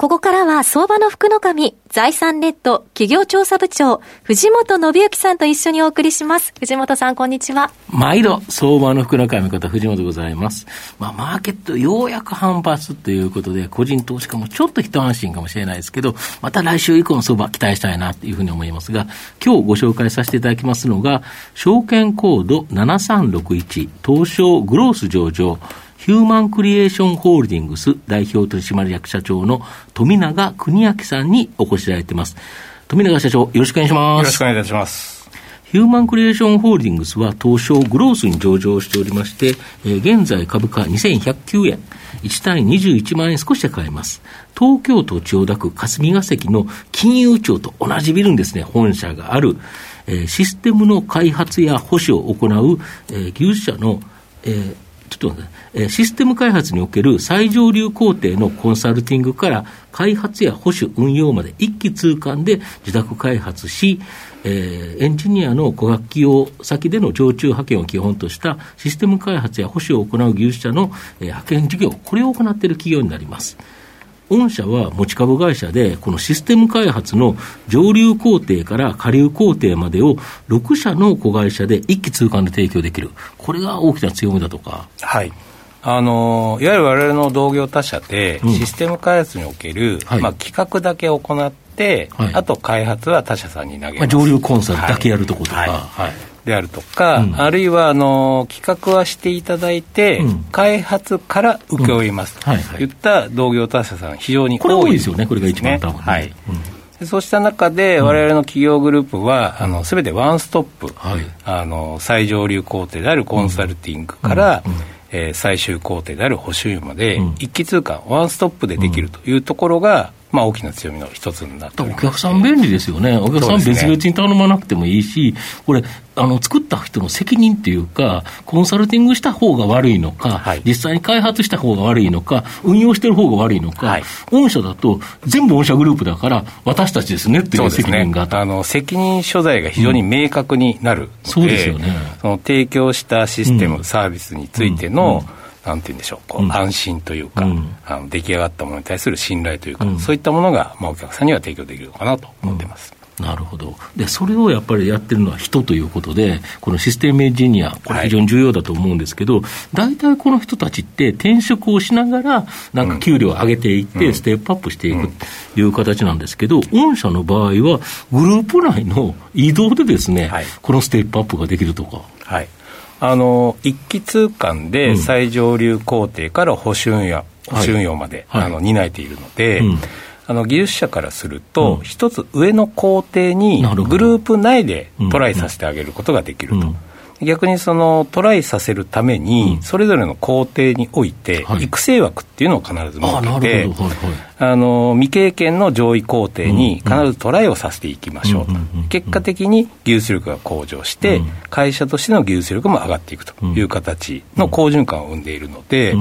ここからは相場の福の神、財産ネット企業調査部長、藤本信之さんと一緒にお送りします。藤本さん、こんにちは。毎度、相場の福の神こと藤本でございます。まあ、マーケットようやく反発ということで、個人投資家もちょっと一安心かもしれないですけど、また来週以降の相場期待したいなというふうに思いますが、今日ご紹介させていただきますのが、証券コード7361、東証グロース上場、ヒューマンクリエーションホールディングス代表取締役社長の富永邦明さんにお越しいただいています。富永社長、よろしくお願いします。よろしくお願いいたします。ヒューマンクリエーションホールディングスは東証グロースに上場しておりまして、えー、現在株価2109円、1単位21万円少しで買えます。東京都千代田区霞が関の金融庁と同じビルにですね、本社がある、えー、システムの開発や保守を行う、えー、技術者の、えー、ちょっと待って、え、システム開発における最上流工程のコンサルティングから開発や保守、運用まで一気通貫で自宅開発し、えー、エンジニアの小学企業先での常駐派遣を基本としたシステム開発や保守を行う技術者の、えー、派遣事業、これを行っている企業になります。御社は持ち株会社で、このシステム開発の上流工程から下流工程までを6社の子会社で一気通貫で提供できる、これが大きな強みだとか？はい。あのいわゆる我々の同業他社で、システム開発における、うん、まあ、企画だけ行って、はい、あと開発は他社さんに投げまあ、上流コンサルだけやるとことか、はい。はい、であるとか、うん、あるいはあの企画はしていただいて、うん、開発から請け負います、といった同業他社さん、非常に多い、ですよね、これが一番多分、ね、はい。そうした中で、われわれの企業グループは、す、べ、てワンストップ、はい、あの、最上流工程であるコンサルティングから、うん。えー、最終工程である補修まで、一気通貫、ワンストップでできるというところが、まあ、大きな強みの一つになってお客さん便利ですよね、お客さん別々に頼まなくてもいいし、これ、あの作った人の責任っていうか、コンサルティングした方が悪いのか、はい、実際に開発した方が悪いのか、運用してる方が悪いのか、はい、御社だと全部御社グループだから、私たちですねっていう責任が、ね、あの責任所在が非常に明確になるので、うん、そうですよね。その提供したシステム、うん、サービスについての、うんなんて言うんでしょう、こう、うん、安心というか、うん、あの出来上がったものに対する信頼というか、うん、そういったものが、まあ、お客さんには提供できるのかなと思ってます。なるほど。で、それをやっぱりやってるのは人ということで、このシステムエンジニア、これ、非常に重要だと思うんですけど、大、体、この人たちって転職をしながら、なんか給料を上げていって、ステップアップしていくという形なんですけど、御社の場合は、グループ内の移動でですね、はい、このステップアップができるとか。はいあの一気通貫で最上流工程から保守運用、保守運用まで、はい、あの担えているので、うん、あの技術者からすると、一、うん、つ上の工程にグループ内でトライさせてあげることができると。うん逆にそのトライさせるために、それぞれの工程において、育成枠っていうのを必ず設けて、あの未経験の上位工程に必ずトライをさせていきましょうと、結果的に技術力が向上して、会社としての技術力も上がっていくという形の好循環を生んでいるので、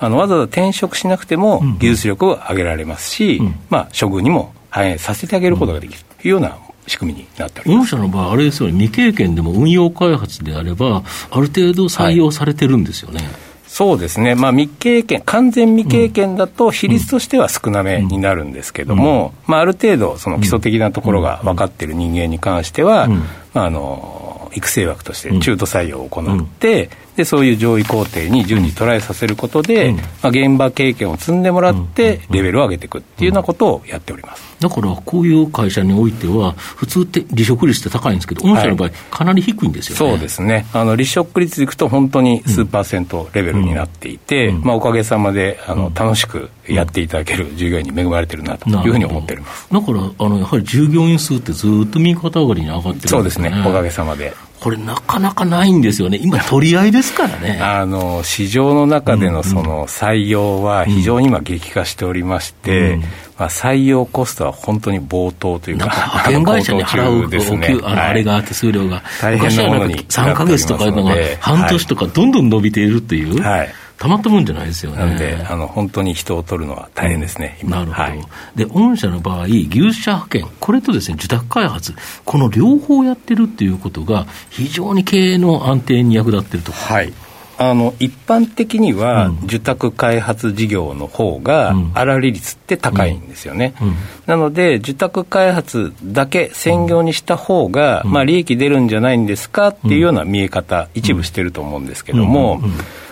あのわざわざ転職しなくても技術力を上げられますし、まあ、処遇にも反映させてあげることができるというような仕組みになって。御社の場合、あれですよね、未経験でも運用開発であれば、ある程度採用されてるんですよね。はい。そうですね、まあ、未経験、完全未経験だと、比率としては少なめになるんですけども、うん、まあ、ある程度、その基礎的なところが分かっている人間に関しては、うん、まあ、あの育成枠として中途採用を行って、でそういう上位工程に順次トライさせることで、まあ、現場経験を積んでもらって、レベルを上げていくっていうようなことをやっております。だから、こういう会社においては、普通って離職率って高いんですけど、御社の場合、かなり低いんですよね、そうですね、あの離職率でいくと、本当に数パーセントレベルになっていて、まあ、おかげさまであの楽しくやっていただける従業員に恵まれてるなというふうに思っております。だからあの、やはり従業員数ってずっと右肩上がりに上がってるんです、ね、そうですね、おかげさまで。これ、なかなかないんですよね、今、取り合いですからね。あの市場の中でのその採用は非常に今、激化しておりまして、うん。まあ、採用コストは本当に冒頭というか、派遣会社に払うね、あの、あれが手数料が、大変なものに3か月とかのが半年とかどんどん伸びているという。はいたまったもんじゃないですよね。なんで、あの本当に人を取るのは大変ですね、うん、なるほど、はい、で、御社の場合、牛舎派遣、これとですね受託開発、この両方やってるっていうことが、非常に経営の安定に役立ってると。はい。あの一般的には、受託開発事業の方が、粗利率って高いんですよね、なので、受託開発だけ専業にした方が、まあ利益出るんじゃないんですかっていうような見え方、一部してると思うんですけども、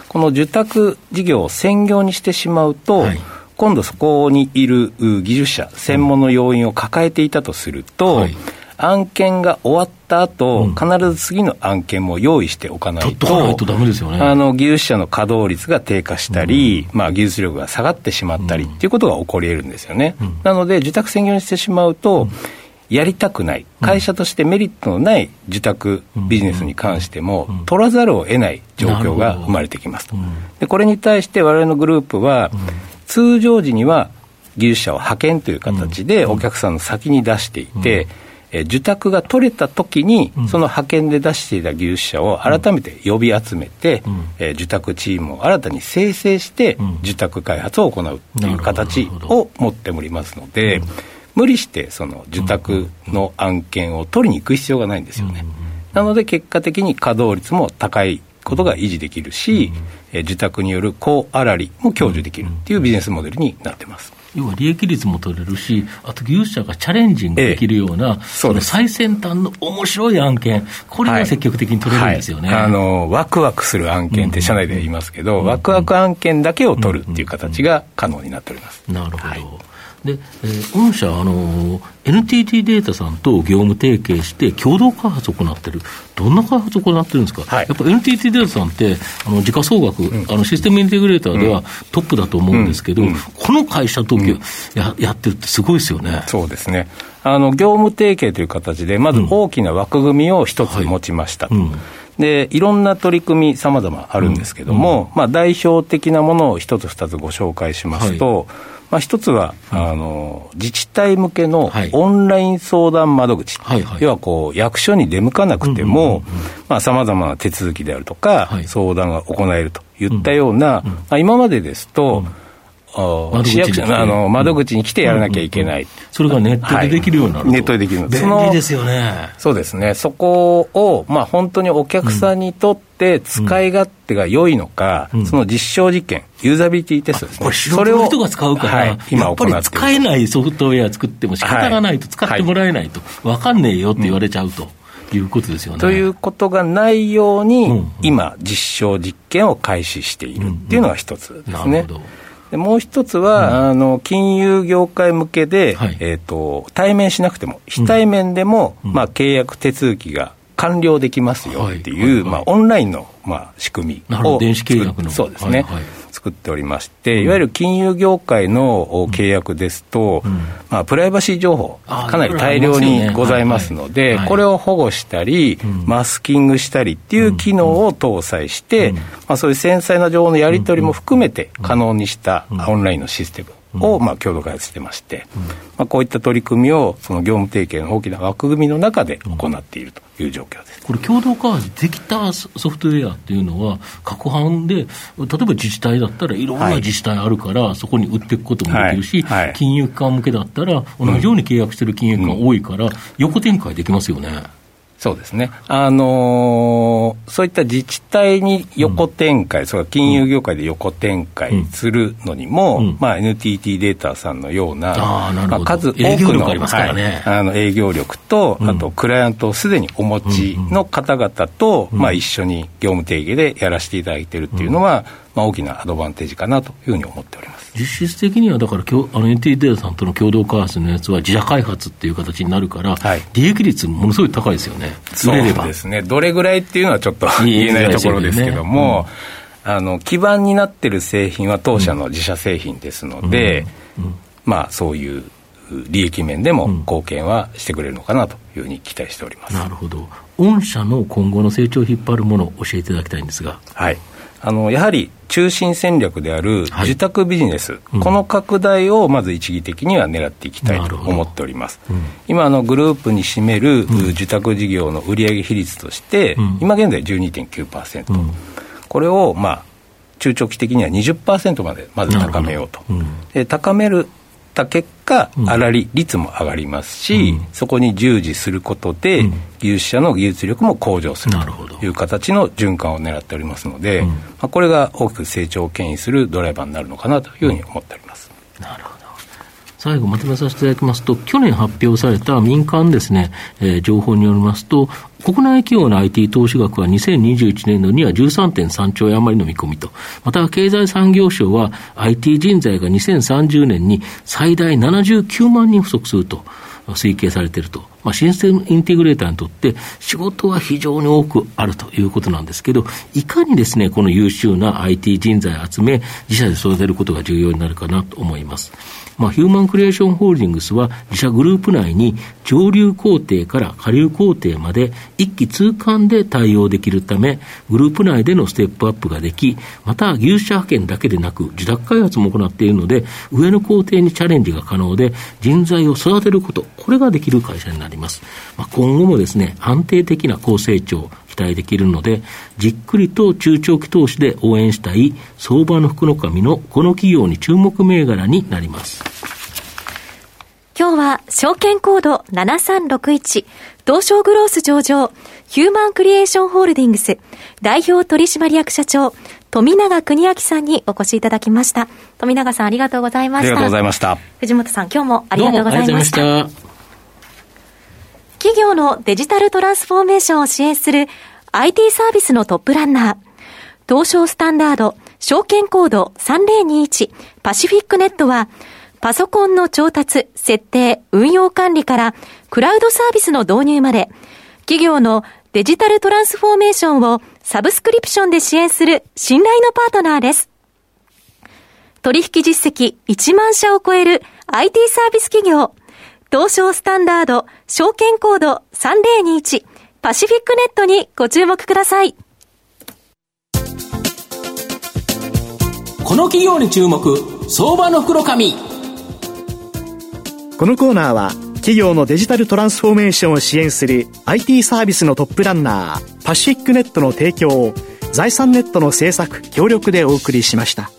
この受託事業を専業にしてしまうと、はい、今度そこにいる技術者、専門の要員を抱えていたとすると、はい。案件が終わった後、うん、必ず次の案件も用意しておかないと、ととね、あの技術者の稼働率が低下したり、うん、まあ、技術力が下がってしまったりっていうことが起こり得るんですよね。うん、なので、受託専業にしてしまうと、やりたくない、会社としてメリットのない受託ビジネスに関しても、取らざるを得ない状況が生まれてきますと。でこれに対して我々のグループは、通常時には技術者を派遣という形でお客さんの先に出していて、え受託が取れたときに、その派遣で出していた技術者を改めて呼び集めて、え受託チームを新たに生成して、受託開発を行うという形を持っておりますので、無理してその受託の案件を取りに行く必要がないんですよね。なので結果的に稼働率も高いことが維持できるし、え受託による高粗利も享受できるっていうビジネスモデルになってます。要は利益率も取れるし、あと技術者がチャレンジングできるような、ええ、その最先端の面白い案件、これが積極的に取れるんですよね、はい。はい、あのワクワクする案件って社内で言いますけど、うん、ワクワク案件だけを取るっていう形が可能になっております。なるほど、はいで、えー、御社、あの NTT データさんと業務提携して共同開発を行ってる、どんな開発を行ってるんですか、はい、やっぱ NTT データさんって、あの時価総額、うん、あのシステムインテグレーターではトップだと思うんですけど、うん。うん、この会社とややってるってすごいですよね。そうですね。あの業務提携という形で、まず大きな枠組みを一つ持ちました。はいでいろんな取り組み、さまざまあるんですけども、うん。うん、まあ、代表的なものを一つ、二つご紹介しますと、はいまあ、一つは、うん、あの自治体向けのオンライン相談窓口、はいはい。はい、要はこう役所に出向かなくてもさまざ、まな手続きであるとか、はい、相談が行えるといったような、うんうん、まあ、今までですと、市役所あの窓口に来てやらなきゃいけない、それがネットでできるようになる、はい、ネットでできる便利ですよね。そうですね、そこを、まあ、本当にお客さんにとって使い勝手が良いのか、うん、その実証実験、ユーザビリティテストですね、これ、素人の人が使うから、はい、今やっぱり使えないソフトウェア作っても仕方がないと、使ってもらえないと、分かんねえよって言われちゃうと。いうことですよね。ということがないように、うんうん、今、実証実験を開始しているっていうのが一つですね。でもう一つは、うん、あの金融業界向けで、はい、えーと、対面しなくても、非対面でも、うん、まあ、契約手続きが完了できますよっていう、まあ、オンラインの、まあ、仕組みを電子契約の。そうですね、はいはい。作っておりまして、いわゆる金融業界の契約ですと、うん、まあ、プライバシー情報、かなり大量にございますので、これを保護したり、マスキングしたりっていう機能を搭載して、まあ、そういう繊細な情報のやり取りも含めて可能にしたオンラインのシステムを、まあ、共同開発してまして、まあ、こういった取り組みを、その業務提携の大きな枠組みの中で行っているという状況です。これ、共同開発できたソフトウェアっていうのは、各班で、例えば自治体だったらいろんな自治体あるから、そこに売っていくこともできるし、はい。はい、金融機関向けだったら、同じように契約してる金融機関多いから、横展開できますよね。そうですね、あのー、そういった自治体に横展開、うん、それ金融業界で横展開するのにも、うん、まあ、NTT データさんのような、あまあ、数多くのあ、ね。はい、あの営業力と、あとクライアントをすでにお持ちの方々と、まあ、一緒に業務提携でやらせていただいているっていうのは、まあ、大きなアドバンテージかなというふうに思っております。実質的には、だから、あの NTT データさんとの共同開発のやつは、自社開発っていう形になるから、はい、利益率、ものすごい高いですよね、そうですね、どれぐらいっていうのはちょっと言えないところですけども、うん、あの基盤になってる製品は当社の自社製品ですので、うん。うん、まあ、そういう利益面でも貢献はしてくれるのかなというふうに期待しております、なるほど、御社の今後の成長を引っ張るものを教えていただきたいんですが。はいあのやはり中心戦略である受託ビジネス、はいうん、この拡大をまず一義的には狙っていきたいと思っております。うん、今あの、グループに占める受託事業の売上比率として、うん、今現在12.9%、うん、これを、まあ、中長期的には20%までまず高めようと。うん、で高めるた結果、粗利率も上がりますし、うん、そこに従事することで、技術者の技術力も向上するという形の循環を狙っておりますので、まあ、これが大きく成長を牽引するドライバーになるのかなというふうに思っております。なるほど最後まとめさせていただきますと、去年発表された民間ですね、えー、情報によりますと、国内企業の IT 投資額は2021年度には13.3兆円余りの見込みと、また経済産業省は IT 人材が2030年に最大79万人不足すると推計されていると。まあ、システムインテグレーターにとって仕事は非常に多くあるということなんですけど、いかにですね、この優秀な IT 人材を集め、自社で育てることが重要になるかなと思います。まあ、ヒューマンクリエーションホールディングスは自社グループ内に上流工程から下流工程まで一気通貫で対応できるため、グループ内でのステップアップができ、また技術者派遣だけでなく自宅開発も行っているので、上の工程にチャレンジが可能で、人材を育てること、これができる会社になりますります。まあ、今後もですね、安定的な高成長、期待できるので、じっくりと中長期投資で応援したい相場の福の神のこの企業に注目銘柄になります。今日は証券コード7361東証グロース上場ヒューマンクリエーションホールディングス代表取締役社長富永邦明さんにお越しいただきました。富永さんありがとうございました。ありがとうございました。藤本さん今日もありがとうございました。企業のデジタルトランスフォーメーションを支援する IT サービスのトップランナー、東証スタンダード、証券コード3021パシフィックネットは、パソコンの調達、設定、運用管理から、クラウドサービスの導入まで、企業のデジタルトランスフォーメーションをサブスクリプションで支援する信頼のパートナーです。取引実績1万社を超える IT サービス企業、東証スタンダード、証券コード3021、パシフィックネットにご注目ください。この企業に注目、相場の袋紙。このコーナーは、企業のデジタルトランスフォーメーションを支援する IT サービスのトップランナー、パシフィックネットの提供を、財産ネットの制作、協力でお送りしました。